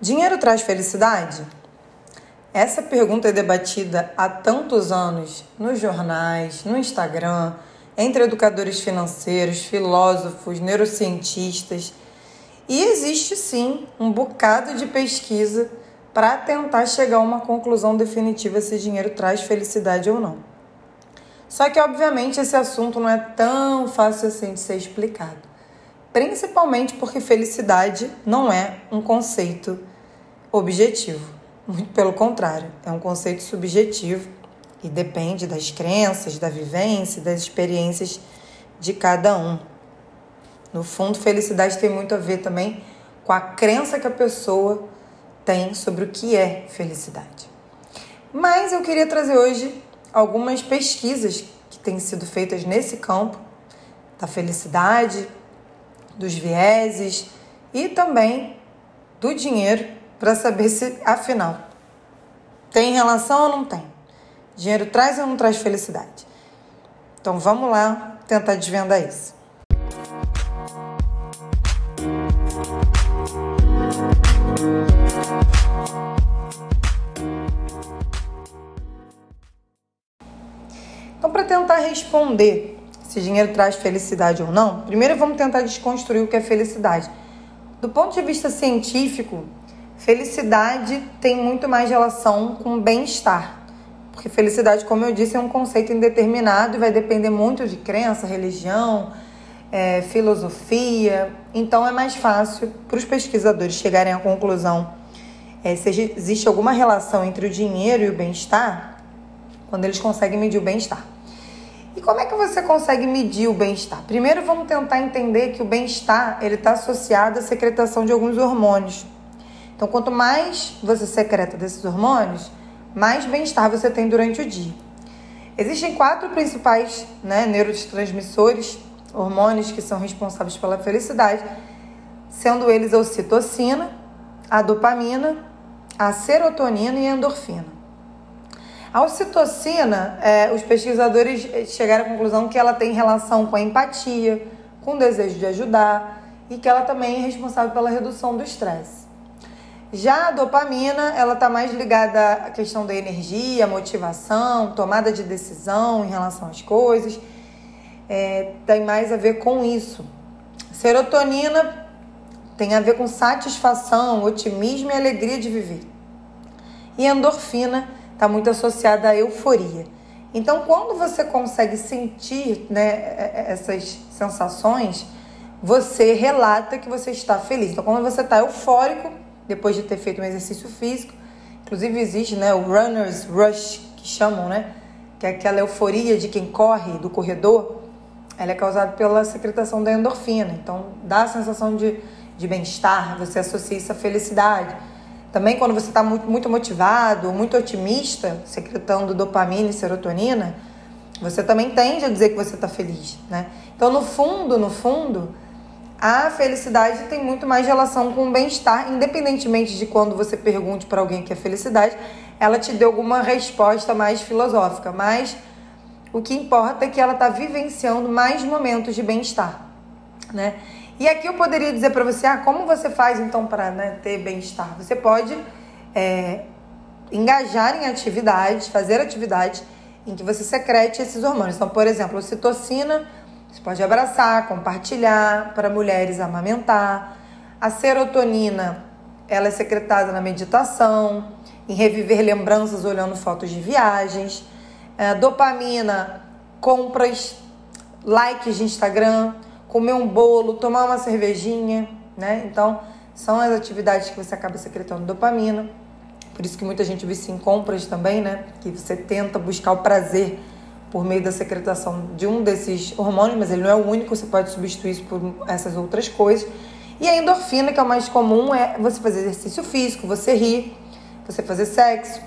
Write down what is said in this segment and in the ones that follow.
Dinheiro traz felicidade? Essa pergunta é debatida há tantos anos nos jornais, no Instagram, entre educadores financeiros, filósofos, neurocientistas. E existe sim um bocado de pesquisa para tentar chegar a uma conclusão definitiva se dinheiro traz felicidade ou não. Só que, obviamente, esse assunto não é tão fácil assim de ser explicado. Principalmente porque felicidade não é um conceito objetivo. Muito pelo contrário, é um conceito subjetivo e depende das crenças, da vivência, das experiências de cada um. No fundo, felicidade tem muito a ver também com a crença que a pessoa tem sobre o que é felicidade. Mas eu queria trazer hoje algumas pesquisas que têm sido feitas nesse campo da felicidade, dos vieses e também do dinheiro para saber se afinal tem relação ou não tem. Dinheiro traz ou não traz felicidade? Então vamos lá tentar desvendar isso. Então, para tentar responder se dinheiro traz felicidade ou não, primeiro vamos tentar desconstruir o que é felicidade. Do ponto de vista científico, felicidade tem muito mais relação com bem-estar. Porque felicidade, como eu disse, é um conceito indeterminado e vai depender muito de crença, religião, é, filosofia. Então é mais fácil para os pesquisadores chegarem à conclusão é, se existe alguma relação entre o dinheiro e o bem-estar, quando eles conseguem medir o bem-estar. E como é que você consegue medir o bem-estar? Primeiro vamos tentar entender que o bem-estar ele está associado à secretação de alguns hormônios. Então, quanto mais você secreta desses hormônios, mais bem-estar você tem durante o dia. Existem quatro principais né, neurotransmissores, hormônios que são responsáveis pela felicidade, sendo eles a ocitocina, a dopamina, a serotonina e a endorfina. A ocitocina, é, os pesquisadores chegaram à conclusão que ela tem relação com a empatia, com o desejo de ajudar e que ela também é responsável pela redução do estresse. Já a dopamina, ela está mais ligada à questão da energia, motivação, tomada de decisão em relação às coisas. É, tem mais a ver com isso. Serotonina tem a ver com satisfação, otimismo e alegria de viver. E endorfina está muito associada à euforia. Então, quando você consegue sentir né, é, é, essas sensações, você relata que você está feliz. Então, quando você está eufórico, depois de ter feito um exercício físico, inclusive existe né, o runner's rush, que chamam, né? Que é aquela euforia de quem corre, do corredor, ela é causada pela secretação da endorfina. Então, dá a sensação de, de bem-estar, você associa isso à felicidade. Também quando você está muito, muito motivado, muito otimista, secretando dopamina e serotonina, você também tende a dizer que você está feliz, né? Então, no fundo, no fundo, a felicidade tem muito mais relação com o bem-estar, independentemente de quando você pergunte para alguém que é felicidade, ela te deu alguma resposta mais filosófica, mas o que importa é que ela está vivenciando mais momentos de bem-estar, né? E aqui eu poderia dizer para você, ah, como você faz então para né, ter bem-estar? Você pode é, engajar em atividades, fazer atividades em que você secrete esses hormônios. Então, por exemplo, ocitocina, você pode abraçar, compartilhar, para mulheres amamentar. A serotonina, ela é secretada na meditação, em reviver lembranças olhando fotos de viagens. A é, dopamina, compras, likes de Instagram comer um bolo, tomar uma cervejinha, né? Então, são as atividades que você acaba secretando dopamina. Por isso que muita gente vicia em compras também, né? Que você tenta buscar o prazer por meio da secretação de um desses hormônios, mas ele não é o único, você pode substituir isso por essas outras coisas. E a endorfina, que é o mais comum, é você fazer exercício físico, você rir, você fazer sexo.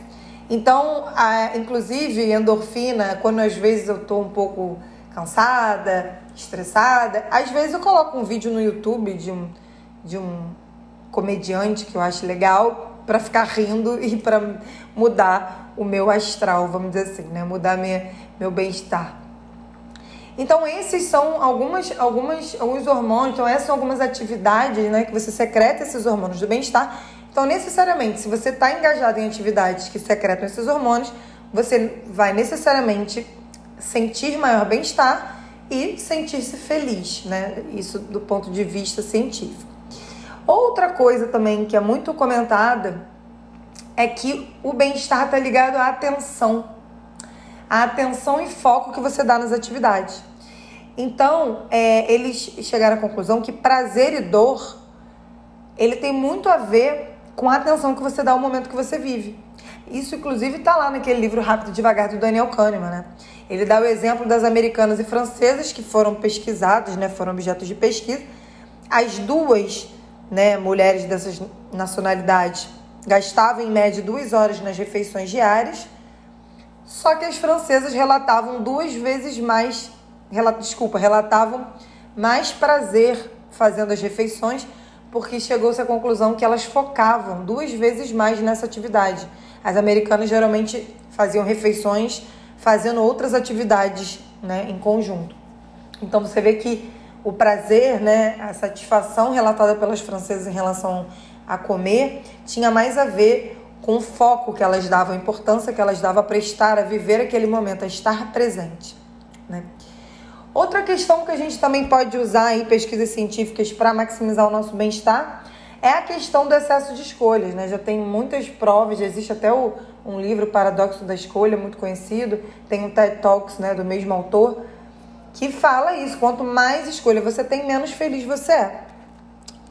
Então, a, inclusive, endorfina, quando às vezes eu tô um pouco cansada, estressada, às vezes eu coloco um vídeo no YouTube de um, de um comediante que eu acho legal para ficar rindo e para mudar o meu astral, vamos dizer assim, né? Mudar minha, meu bem-estar. Então, esses são algumas, algumas, alguns hormônios, então essas são algumas atividades né, que você secreta esses hormônios do bem-estar. Então, necessariamente, se você está engajado em atividades que secretam esses hormônios, você vai necessariamente sentir maior bem-estar e sentir-se feliz, né? Isso do ponto de vista científico. Outra coisa também que é muito comentada é que o bem-estar está ligado à atenção, a atenção e foco que você dá nas atividades. Então, é, eles chegaram à conclusão que prazer e dor ele tem muito a ver com a atenção que você dá ao momento que você vive. Isso, inclusive, está lá naquele livro Rápido e Devagar do Daniel Kahneman, né? Ele dá o exemplo das americanas e francesas que foram pesquisadas, né? Foram objetos de pesquisa. As duas, né, mulheres dessas nacionalidades gastavam em média duas horas nas refeições diárias. Só que as francesas relatavam duas vezes mais, desculpa, relatavam mais prazer fazendo as refeições porque chegou-se à conclusão que elas focavam duas vezes mais nessa atividade. As americanas geralmente faziam refeições fazendo outras atividades né, em conjunto. Então você vê que o prazer, né, a satisfação relatada pelas francesas em relação a comer, tinha mais a ver com o foco que elas davam, a importância que elas davam a prestar, a viver aquele momento, a estar presente. Né? Outra questão que a gente também pode usar em pesquisas científicas para maximizar o nosso bem-estar é a questão do excesso de escolhas. Né? Já tem muitas provas, já existe até o, um livro, Paradoxo da Escolha, muito conhecido, tem um TED Talks né, do mesmo autor, que fala isso: quanto mais escolha você tem, menos feliz você é.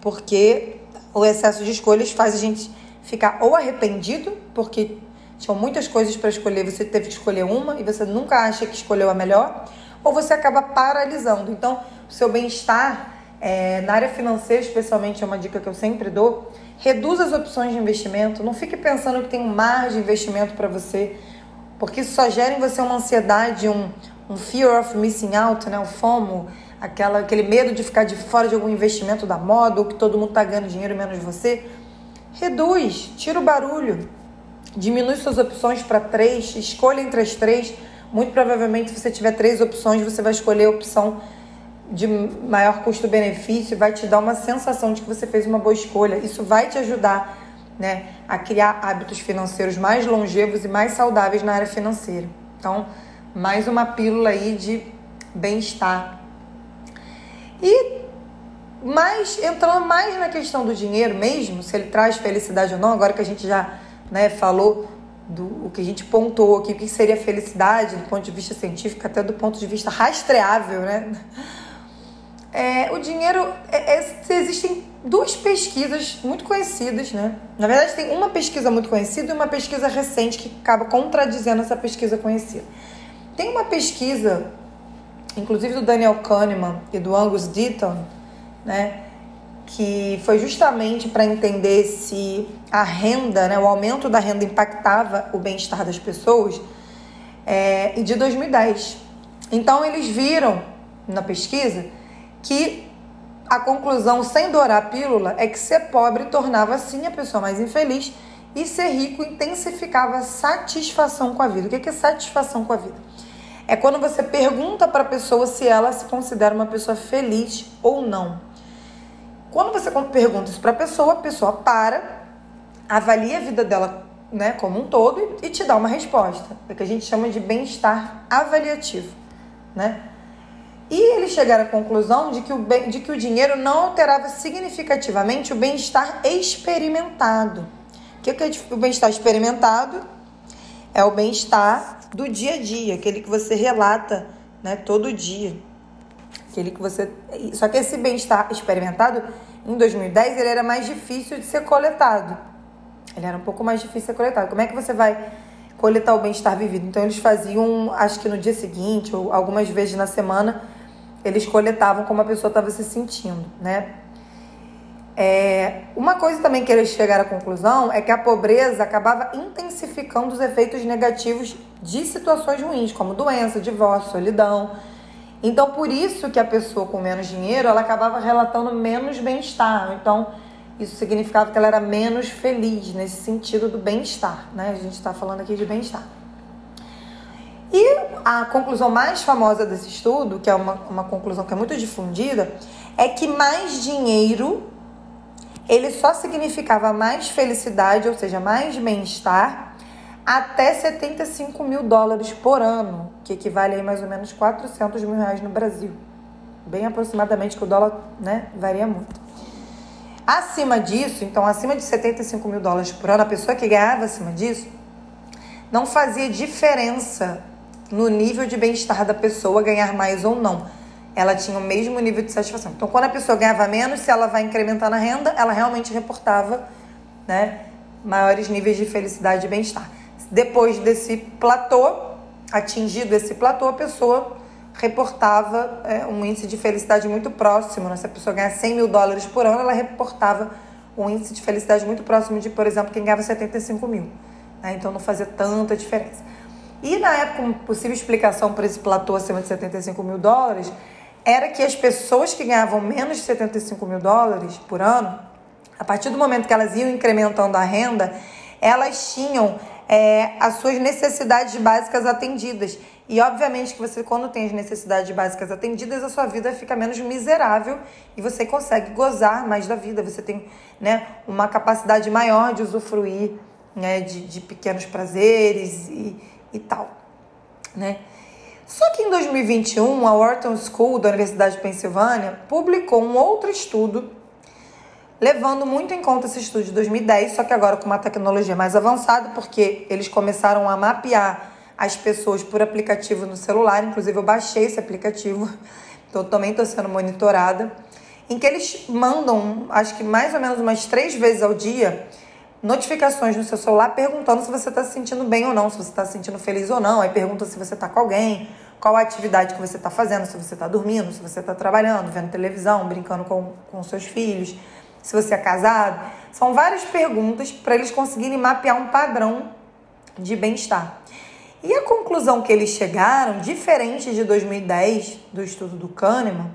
Porque o excesso de escolhas faz a gente ficar ou arrependido, porque tinham muitas coisas para escolher, você teve que escolher uma e você nunca acha que escolheu a melhor ou você acaba paralisando. Então, o seu bem-estar é, na área financeira, especialmente, é uma dica que eu sempre dou. Reduza as opções de investimento. Não fique pensando que tem um mar de investimento para você, porque isso só gera em você uma ansiedade, um, um fear of missing out, né? o FOMO, aquela, aquele medo de ficar de fora de algum investimento da moda ou que todo mundo está ganhando dinheiro menos você. Reduz, tira o barulho, diminui suas opções para três, escolha entre as três muito provavelmente, se você tiver três opções, você vai escolher a opção de maior custo-benefício, vai te dar uma sensação de que você fez uma boa escolha. Isso vai te ajudar né, a criar hábitos financeiros mais longevos e mais saudáveis na área financeira. Então, mais uma pílula aí de bem-estar. E mais entrando mais na questão do dinheiro mesmo, se ele traz felicidade ou não, agora que a gente já né, falou do o que a gente pontuou aqui, o que seria felicidade do ponto de vista científico, até do ponto de vista rastreável, né? É, o dinheiro, é, é, existem duas pesquisas muito conhecidas, né? Na verdade, tem uma pesquisa muito conhecida e uma pesquisa recente que acaba contradizendo essa pesquisa conhecida. Tem uma pesquisa, inclusive do Daniel Kahneman e do Angus Deaton, né? Que foi justamente para entender se a renda, né, o aumento da renda impactava o bem-estar das pessoas, é, e de 2010. Então eles viram na pesquisa que a conclusão, sem dourar a pílula, é que ser pobre tornava sim a pessoa mais infeliz e ser rico intensificava a satisfação com a vida. O que é satisfação com a vida? É quando você pergunta para a pessoa se ela se considera uma pessoa feliz ou não. Quando você pergunta isso para a pessoa, a pessoa para, avalia a vida dela né, como um todo e te dá uma resposta. É o que a gente chama de bem-estar avaliativo. Né? E eles chegaram à conclusão de que, o bem, de que o dinheiro não alterava significativamente o bem-estar experimentado. O que é o bem-estar experimentado? É o bem-estar do dia a dia, aquele que você relata né, todo dia. Aquele que você. Só que esse bem-estar experimentado em 2010 ele era mais difícil de ser coletado. Ele era um pouco mais difícil de ser coletado. Como é que você vai coletar o bem-estar vivido? Então eles faziam, acho que no dia seguinte ou algumas vezes na semana, eles coletavam como a pessoa estava se sentindo, né? É, uma coisa também que eles chegaram à conclusão é que a pobreza acabava intensificando os efeitos negativos de situações ruins, como doença, divórcio, solidão. Então, por isso que a pessoa com menos dinheiro, ela acabava relatando menos bem-estar. Então, isso significava que ela era menos feliz nesse sentido do bem-estar, né? A gente está falando aqui de bem-estar. E a conclusão mais famosa desse estudo, que é uma, uma conclusão que é muito difundida, é que mais dinheiro ele só significava mais felicidade, ou seja, mais bem-estar, até 75 mil dólares por ano, que equivale a mais ou menos 400 mil reais no Brasil. Bem aproximadamente, que o dólar né, varia muito. Acima disso, então acima de 75 mil dólares por ano, a pessoa que ganhava acima disso não fazia diferença no nível de bem-estar da pessoa ganhar mais ou não. Ela tinha o mesmo nível de satisfação. Então, quando a pessoa ganhava menos, se ela vai incrementar na renda, ela realmente reportava né, maiores níveis de felicidade e bem-estar. Depois desse platô, atingido esse platô, a pessoa reportava é, um índice de felicidade muito próximo. Né? Se a pessoa ganha 100 mil dólares por ano, ela reportava um índice de felicidade muito próximo de, por exemplo, quem ganhava 75 mil. Né? Então não fazia tanta diferença. E na época, uma possível explicação para esse platô acima de 75 mil dólares era que as pessoas que ganhavam menos de 75 mil dólares por ano, a partir do momento que elas iam incrementando a renda, elas tinham é, as suas necessidades básicas atendidas. E obviamente que você, quando tem as necessidades básicas atendidas, a sua vida fica menos miserável e você consegue gozar mais da vida. Você tem né, uma capacidade maior de usufruir né, de, de pequenos prazeres e, e tal. Né? Só que em 2021, a Wharton School da Universidade de Pensilvânia publicou um outro estudo levando muito em conta esse estudo de 2010, só que agora com uma tecnologia mais avançada, porque eles começaram a mapear as pessoas por aplicativo no celular, inclusive eu baixei esse aplicativo, então também estou sendo monitorada, em que eles mandam, acho que mais ou menos umas três vezes ao dia, notificações no seu celular perguntando se você está se sentindo bem ou não, se você está se sentindo feliz ou não, aí pergunta se você está com alguém, qual a atividade que você está fazendo, se você está dormindo, se você está trabalhando, vendo televisão, brincando com, com seus filhos, se você é casado. São várias perguntas para eles conseguirem mapear um padrão de bem-estar. E a conclusão que eles chegaram, diferente de 2010, do estudo do Kahneman,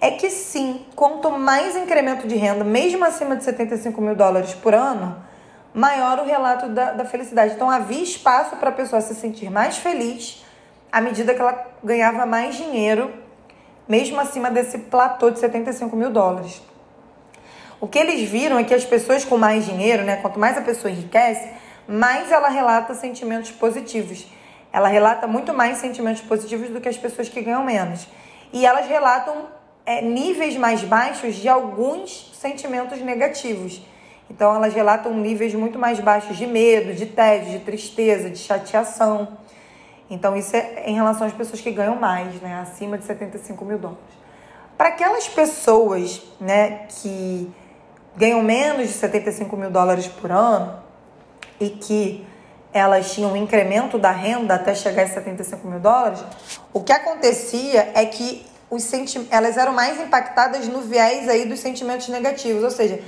é que sim, quanto mais incremento de renda, mesmo acima de 75 mil dólares por ano, maior o relato da, da felicidade. Então havia espaço para a pessoa se sentir mais feliz à medida que ela ganhava mais dinheiro, mesmo acima desse platô de 75 mil dólares. O que eles viram é que as pessoas com mais dinheiro, né, quanto mais a pessoa enriquece, mais ela relata sentimentos positivos. Ela relata muito mais sentimentos positivos do que as pessoas que ganham menos. E elas relatam é, níveis mais baixos de alguns sentimentos negativos. Então, elas relatam níveis muito mais baixos de medo, de tédio, de tristeza, de chateação. Então, isso é em relação às pessoas que ganham mais, né? Acima de 75 mil dólares. Para aquelas pessoas, né, que ganham menos de 75 mil dólares por ano e que elas tinham um incremento da renda até chegar a 75 mil dólares, o que acontecia é que os senti elas eram mais impactadas no viés aí dos sentimentos negativos, ou seja,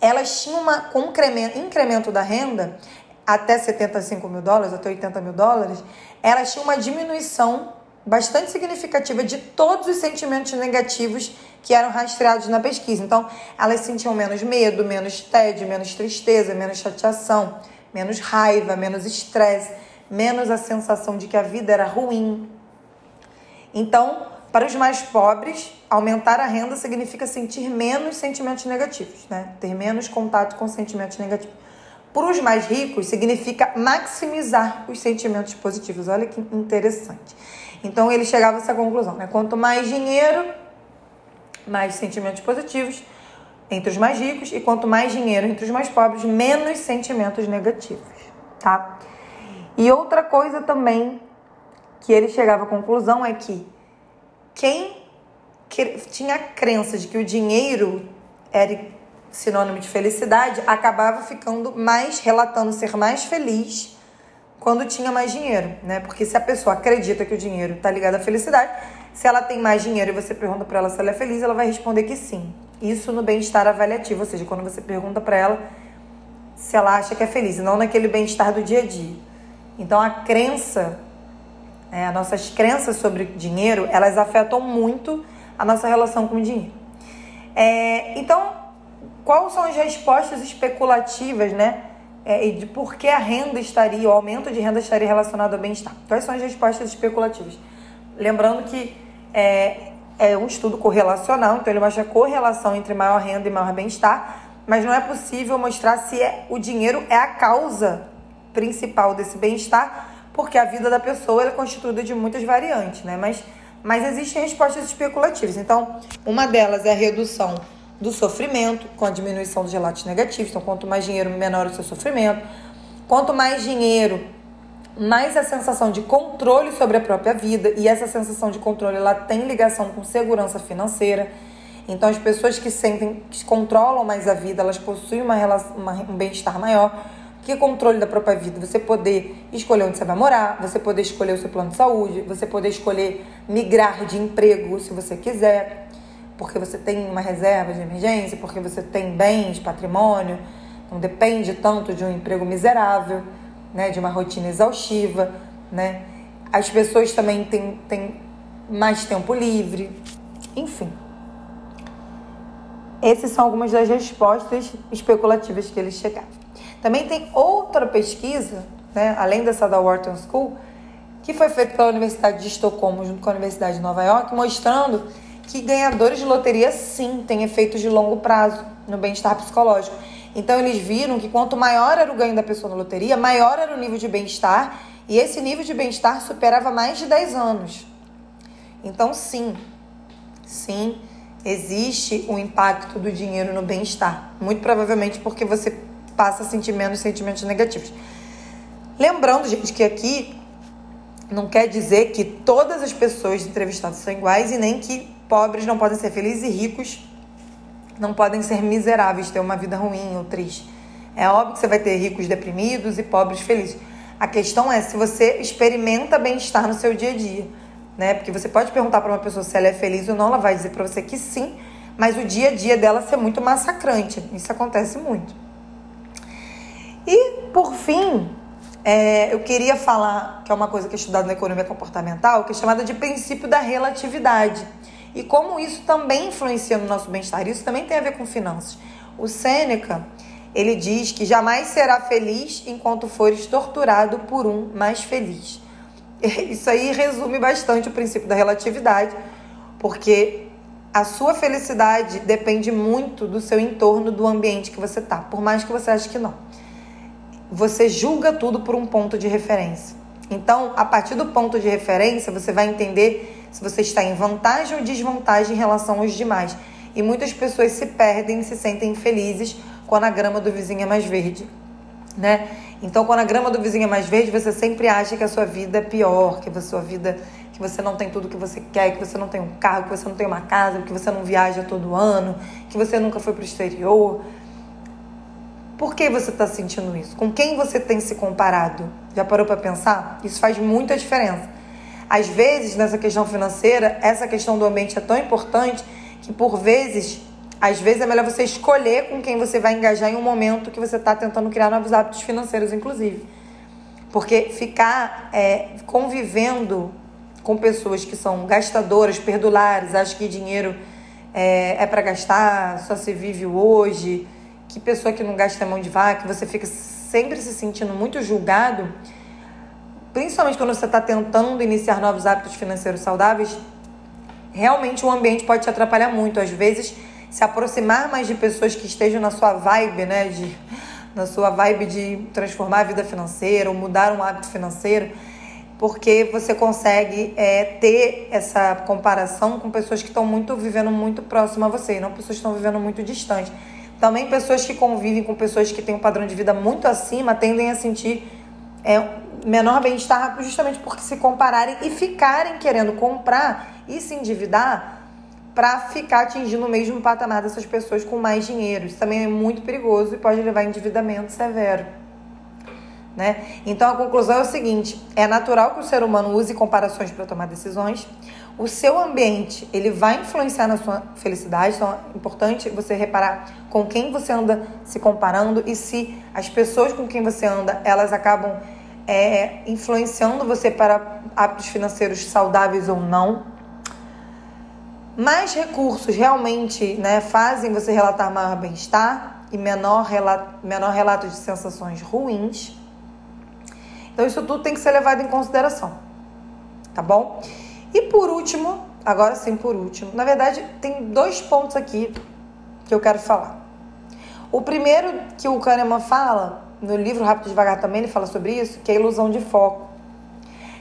elas tinham uma, um incremento da renda até 75 mil dólares, até 80 mil dólares, elas tinham uma diminuição bastante significativa de todos os sentimentos negativos que eram rastreados na pesquisa. Então, elas sentiam menos medo, menos tédio, menos tristeza, menos chateação, menos raiva, menos estresse, menos a sensação de que a vida era ruim. Então, para os mais pobres, aumentar a renda significa sentir menos sentimentos negativos, né? Ter menos contato com sentimentos negativos. Para os mais ricos, significa maximizar os sentimentos positivos. Olha que interessante. Então ele chegava a essa conclusão, né? Quanto mais dinheiro, mais sentimentos positivos entre os mais ricos e quanto mais dinheiro entre os mais pobres, menos sentimentos negativos, tá? E outra coisa também que ele chegava à conclusão é que quem tinha a crença de que o dinheiro era sinônimo de felicidade acabava ficando mais relatando ser mais feliz quando tinha mais dinheiro, né? Porque se a pessoa acredita que o dinheiro está ligado à felicidade, se ela tem mais dinheiro e você pergunta para ela se ela é feliz, ela vai responder que sim. Isso no bem-estar avaliativo, ou seja, quando você pergunta para ela se ela acha que é feliz, não naquele bem-estar do dia a dia. Então a crença, é, as nossas crenças sobre dinheiro, elas afetam muito a nossa relação com o dinheiro. É, então, quais são as respostas especulativas, né? É, e de por que a renda estaria, o aumento de renda estaria relacionado ao bem-estar. Quais são as respostas especulativas? Lembrando que é, é um estudo correlacional, então ele mostra a correlação entre maior renda e maior bem-estar, mas não é possível mostrar se é, o dinheiro é a causa principal desse bem-estar, porque a vida da pessoa é constituída de muitas variantes, né? Mas, mas existem respostas especulativas. Então, uma delas é a redução do sofrimento, com a diminuição dos relatos negativos. Então, quanto mais dinheiro, menor o seu sofrimento. Quanto mais dinheiro, mais a sensação de controle sobre a própria vida. E essa sensação de controle ela tem ligação com segurança financeira. Então, as pessoas que sentem, que controlam mais a vida, elas possuem uma relação, uma, um bem-estar maior. Que controle da própria vida? Você poder escolher onde você vai morar, você poder escolher o seu plano de saúde, você poder escolher migrar de emprego se você quiser, porque você tem uma reserva de emergência, porque você tem bens, patrimônio, não depende tanto de um emprego miserável, né, de uma rotina exaustiva, né? As pessoas também têm, têm mais tempo livre, enfim. Essas são algumas das respostas especulativas que eles chegaram. Também tem outra pesquisa, né, além dessa da Wharton School, que foi feita pela Universidade de Estocolmo junto com a Universidade de Nova York, mostrando que ganhadores de loteria sim têm efeitos de longo prazo no bem-estar psicológico. Então eles viram que quanto maior era o ganho da pessoa na loteria, maior era o nível de bem-estar, e esse nível de bem-estar superava mais de 10 anos. Então sim, sim, existe um impacto do dinheiro no bem-estar. Muito provavelmente porque você passa a sentir menos sentimentos negativos. Lembrando, gente, que aqui não quer dizer que todas as pessoas entrevistadas são iguais e nem que pobres não podem ser felizes e ricos não podem ser miseráveis, ter uma vida ruim ou triste. É óbvio que você vai ter ricos deprimidos e pobres felizes. A questão é se você experimenta bem-estar no seu dia a dia, né? Porque você pode perguntar para uma pessoa se ela é feliz ou não, ela vai dizer para você que sim, mas o dia a dia dela ser muito massacrante. Isso acontece muito. E, por fim, é, eu queria falar, que é uma coisa que é estudada na economia comportamental, que é chamada de princípio da relatividade e como isso também influencia no nosso bem-estar. Isso também tem a ver com finanças. O Sêneca, ele diz que jamais será feliz enquanto fores torturado por um mais feliz. Isso aí resume bastante o princípio da relatividade, porque a sua felicidade depende muito do seu entorno, do ambiente que você tá, por mais que você ache que não. Você julga tudo por um ponto de referência. Então, a partir do ponto de referência, você vai entender se você está em vantagem ou desvantagem em relação aos demais. E muitas pessoas se perdem, se sentem infelizes quando a grama do vizinho é mais verde, né? Então, quando a grama do vizinho é mais verde, você sempre acha que a sua vida é pior, que a sua vida que você não tem tudo que você quer, que você não tem um carro, que você não tem uma casa, que você não viaja todo ano, que você nunca foi para o exterior. Por que você está sentindo isso? Com quem você tem se comparado? Já parou para pensar? Isso faz muita diferença. Às vezes, nessa questão financeira, essa questão do ambiente é tão importante que, por vezes, às vezes é melhor você escolher com quem você vai engajar em um momento que você está tentando criar novos hábitos financeiros, inclusive. Porque ficar é, convivendo com pessoas que são gastadoras, perdulares, acham que dinheiro é, é para gastar, só se vive hoje, que pessoa que não gasta mão de vaca, você fica sempre se sentindo muito julgado principalmente quando você está tentando iniciar novos hábitos financeiros saudáveis, realmente o ambiente pode te atrapalhar muito. Às vezes, se aproximar mais de pessoas que estejam na sua vibe, né, de, na sua vibe de transformar a vida financeira ou mudar um hábito financeiro, porque você consegue é, ter essa comparação com pessoas que estão muito vivendo muito próximo a você, e não pessoas que estão vivendo muito distante. Também pessoas que convivem com pessoas que têm um padrão de vida muito acima tendem a sentir é, menor bem-estar justamente porque se compararem e ficarem querendo comprar e se endividar para ficar atingindo o mesmo patamar dessas pessoas com mais dinheiro. Isso também é muito perigoso e pode levar a endividamento severo. Né? Então a conclusão é o seguinte: é natural que o ser humano use comparações para tomar decisões. O seu ambiente ele vai influenciar na sua felicidade, então é importante você reparar com quem você anda se comparando e se as pessoas com quem você anda elas acabam é, influenciando você para hábitos financeiros saudáveis ou não. Mais recursos realmente né, fazem você relatar maior bem-estar e menor relato, menor relato de sensações ruins. Então, isso tudo tem que ser levado em consideração, tá bom? E por último, agora sim, por último, na verdade, tem dois pontos aqui que eu quero falar. O primeiro que o Kahneman fala, no livro Rápido Devagar também ele fala sobre isso, que é a ilusão de foco.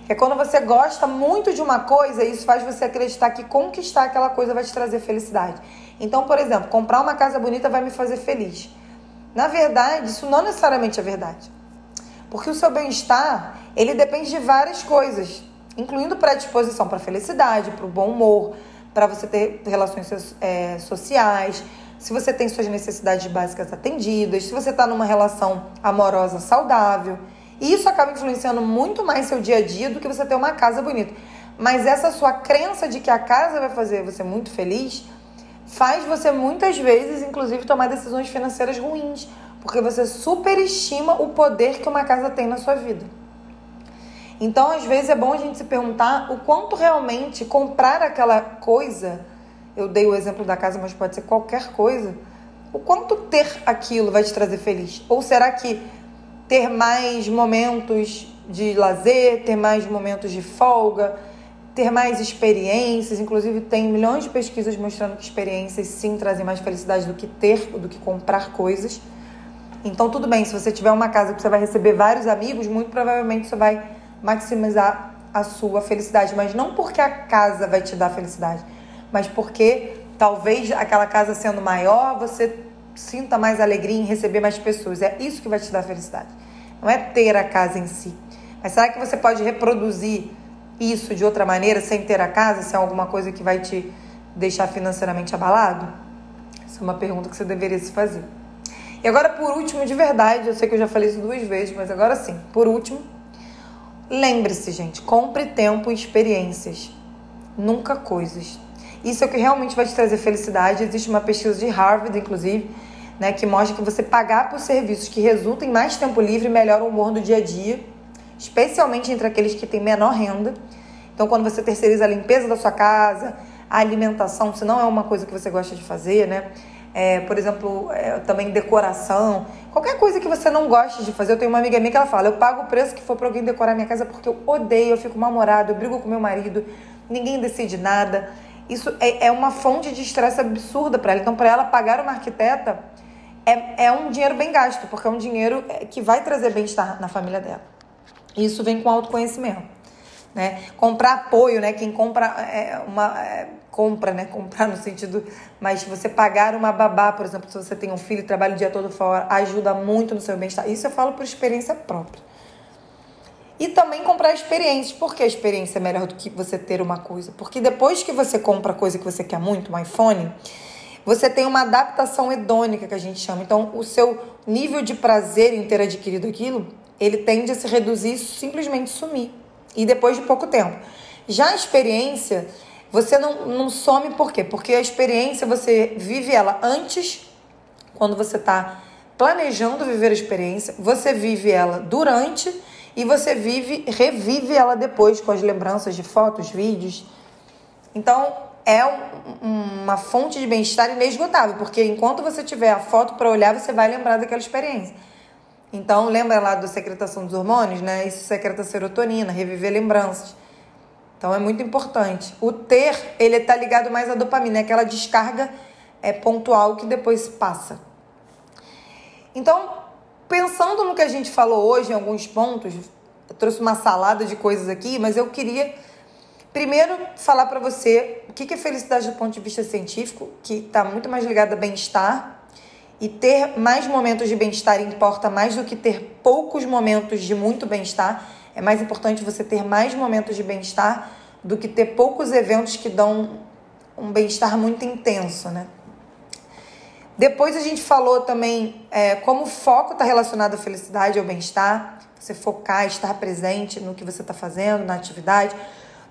Que é quando você gosta muito de uma coisa, isso faz você acreditar que conquistar aquela coisa vai te trazer felicidade. Então, por exemplo, comprar uma casa bonita vai me fazer feliz. Na verdade, isso não necessariamente é verdade. Porque o seu bem-estar, ele depende de várias coisas, incluindo predisposição para felicidade, para o bom humor, para você ter relações é, sociais, se você tem suas necessidades básicas atendidas, se você está numa relação amorosa saudável. E isso acaba influenciando muito mais seu dia a dia do que você ter uma casa bonita. Mas essa sua crença de que a casa vai fazer você muito feliz faz você muitas vezes, inclusive, tomar decisões financeiras ruins, porque você superestima o poder que uma casa tem na sua vida. Então, às vezes é bom a gente se perguntar o quanto realmente comprar aquela coisa, eu dei o exemplo da casa, mas pode ser qualquer coisa, o quanto ter aquilo vai te trazer feliz? Ou será que ter mais momentos de lazer, ter mais momentos de folga, ter mais experiências, inclusive tem milhões de pesquisas mostrando que experiências sim trazem mais felicidade do que ter, do que comprar coisas. Então tudo bem, se você tiver uma casa que você vai receber vários amigos, muito provavelmente você vai maximizar a sua felicidade, mas não porque a casa vai te dar felicidade, mas porque talvez aquela casa sendo maior, você sinta mais alegria em receber mais pessoas. É isso que vai te dar felicidade. Não é ter a casa em si. Mas será que você pode reproduzir isso de outra maneira sem ter a casa, se é alguma coisa que vai te deixar financeiramente abalado? Essa é uma pergunta que você deveria se fazer. E agora, por último, de verdade, eu sei que eu já falei isso duas vezes, mas agora sim, por último, lembre-se, gente, compre tempo e experiências, nunca coisas. Isso é o que realmente vai te trazer felicidade. Existe uma pesquisa de Harvard, inclusive, né, que mostra que você pagar por serviços que resultam em mais tempo livre melhora o humor do dia a dia, especialmente entre aqueles que têm menor renda. Então, quando você terceiriza a limpeza da sua casa, a alimentação, se não é uma coisa que você gosta de fazer, né? É, por exemplo, é, também decoração, qualquer coisa que você não goste de fazer. Eu tenho uma amiga minha que ela fala: eu pago o preço que for para alguém decorar minha casa porque eu odeio, eu fico mal-humorado, eu brigo com meu marido, ninguém decide nada isso é, é uma fonte de estresse absurda para ela. Então, para ela pagar uma arquiteta é, é um dinheiro bem gasto, porque é um dinheiro é, que vai trazer bem-estar na família dela. Isso vem com autoconhecimento. Né? Comprar apoio, né? Quem compra é, uma. É, compra, né? Comprar no sentido. Mas você pagar uma babá, por exemplo, se você tem um filho e trabalha o dia todo fora, ajuda muito no seu bem-estar. Isso eu falo por experiência própria. E também comprar experiências. Por que a experiência é melhor do que você ter uma coisa? Porque depois que você compra a coisa que você quer muito, um iPhone, você tem uma adaptação hedônica que a gente chama. Então, o seu nível de prazer em ter adquirido aquilo, ele tende a se reduzir simplesmente sumir. E depois de pouco tempo. Já a experiência, você não, não some por quê? Porque a experiência você vive ela antes, quando você está planejando viver a experiência, você vive ela durante e você vive, revive ela depois com as lembranças de fotos, vídeos. Então, é um, uma fonte de bem-estar inesgotável, porque enquanto você tiver a foto para olhar, você vai lembrar daquela experiência. Então, lembra lá da secretação dos hormônios, né? Isso secreta serotonina, reviver lembranças. Então, é muito importante. O ter, ele está ligado mais à dopamina, é aquela descarga é pontual que depois passa. Então, pensando no que a gente falou hoje, em alguns pontos, eu trouxe uma salada de coisas aqui, mas eu queria primeiro falar para você o que é felicidade do ponto de vista científico, que está muito mais ligado a bem-estar. E ter mais momentos de bem-estar importa mais do que ter poucos momentos de muito bem-estar. É mais importante você ter mais momentos de bem-estar do que ter poucos eventos que dão um bem-estar muito intenso, né? Depois a gente falou também é, como o foco está relacionado à felicidade, ao bem-estar, você focar, estar presente no que você está fazendo, na atividade.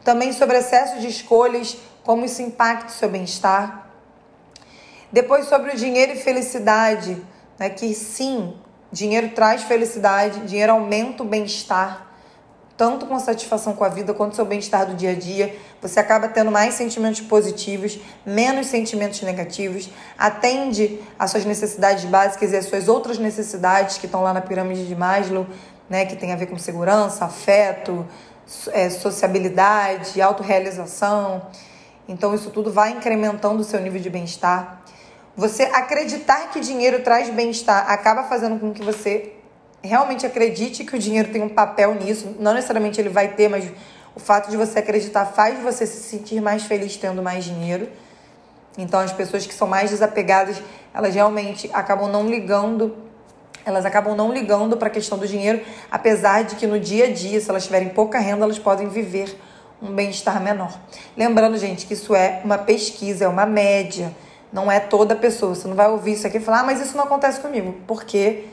Também sobre excesso de escolhas, como isso impacta o seu bem-estar. Depois sobre o dinheiro e felicidade, né, que sim, dinheiro traz felicidade, dinheiro aumenta o bem-estar tanto com satisfação com a vida quanto seu bem-estar do dia a dia. Você acaba tendo mais sentimentos positivos, menos sentimentos negativos, atende às suas necessidades básicas e às suas outras necessidades que estão lá na pirâmide de Maslow, né, que tem a ver com segurança, afeto, é, sociabilidade, autorrealização. Então, isso tudo vai incrementando o seu nível de bem-estar. Você acreditar que dinheiro traz bem-estar acaba fazendo com que você realmente acredite que o dinheiro tem um papel nisso. Não necessariamente ele vai ter, mas o fato de você acreditar faz você se sentir mais feliz tendo mais dinheiro. Então, as pessoas que são mais desapegadas, elas realmente acabam não ligando, elas acabam não ligando para a questão do dinheiro, apesar de que no dia a dia, se elas tiverem pouca renda, elas podem viver um bem-estar menor. Lembrando, gente, que isso é uma pesquisa, é uma média, não é toda pessoa. Você não vai ouvir isso aqui e falar, ah, mas isso não acontece comigo, porque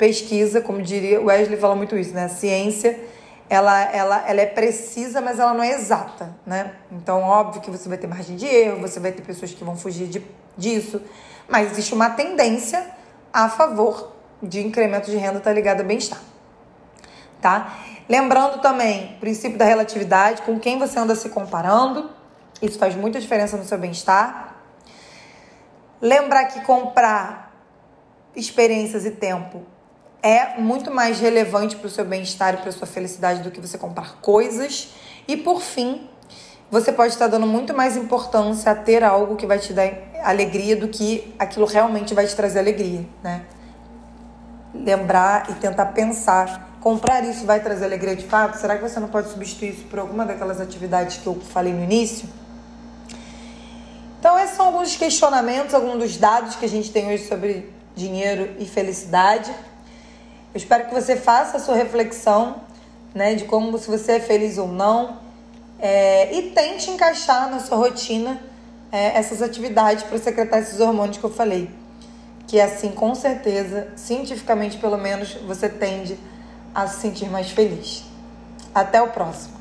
pesquisa, como diria, o Wesley fala muito isso, né? A ciência, ela, ela, ela é precisa, mas ela não é exata, né? Então, óbvio que você vai ter margem de erro, você vai ter pessoas que vão fugir de, disso, mas existe uma tendência a favor de incremento de renda tá ligado a bem-estar, tá? Lembrando também, princípio da relatividade, com quem você anda se comparando, isso faz muita diferença no seu bem-estar. Lembrar que comprar experiências e tempo é muito mais relevante para o seu bem-estar e para sua felicidade do que você comprar coisas. E por fim, você pode estar dando muito mais importância a ter algo que vai te dar alegria do que aquilo realmente vai te trazer alegria, né? Lembrar e tentar pensar, comprar isso vai trazer alegria de fato? Será que você não pode substituir isso por alguma daquelas atividades que eu falei no início? Então, esses são alguns questionamentos, alguns dos dados que a gente tem hoje sobre dinheiro e felicidade. Eu espero que você faça a sua reflexão, né, de como se você é feliz ou não, é, e tente encaixar na sua rotina é, essas atividades para secretar esses hormônios que eu falei. Que assim, com certeza, cientificamente pelo menos, você tende a se sentir mais feliz. Até o próximo.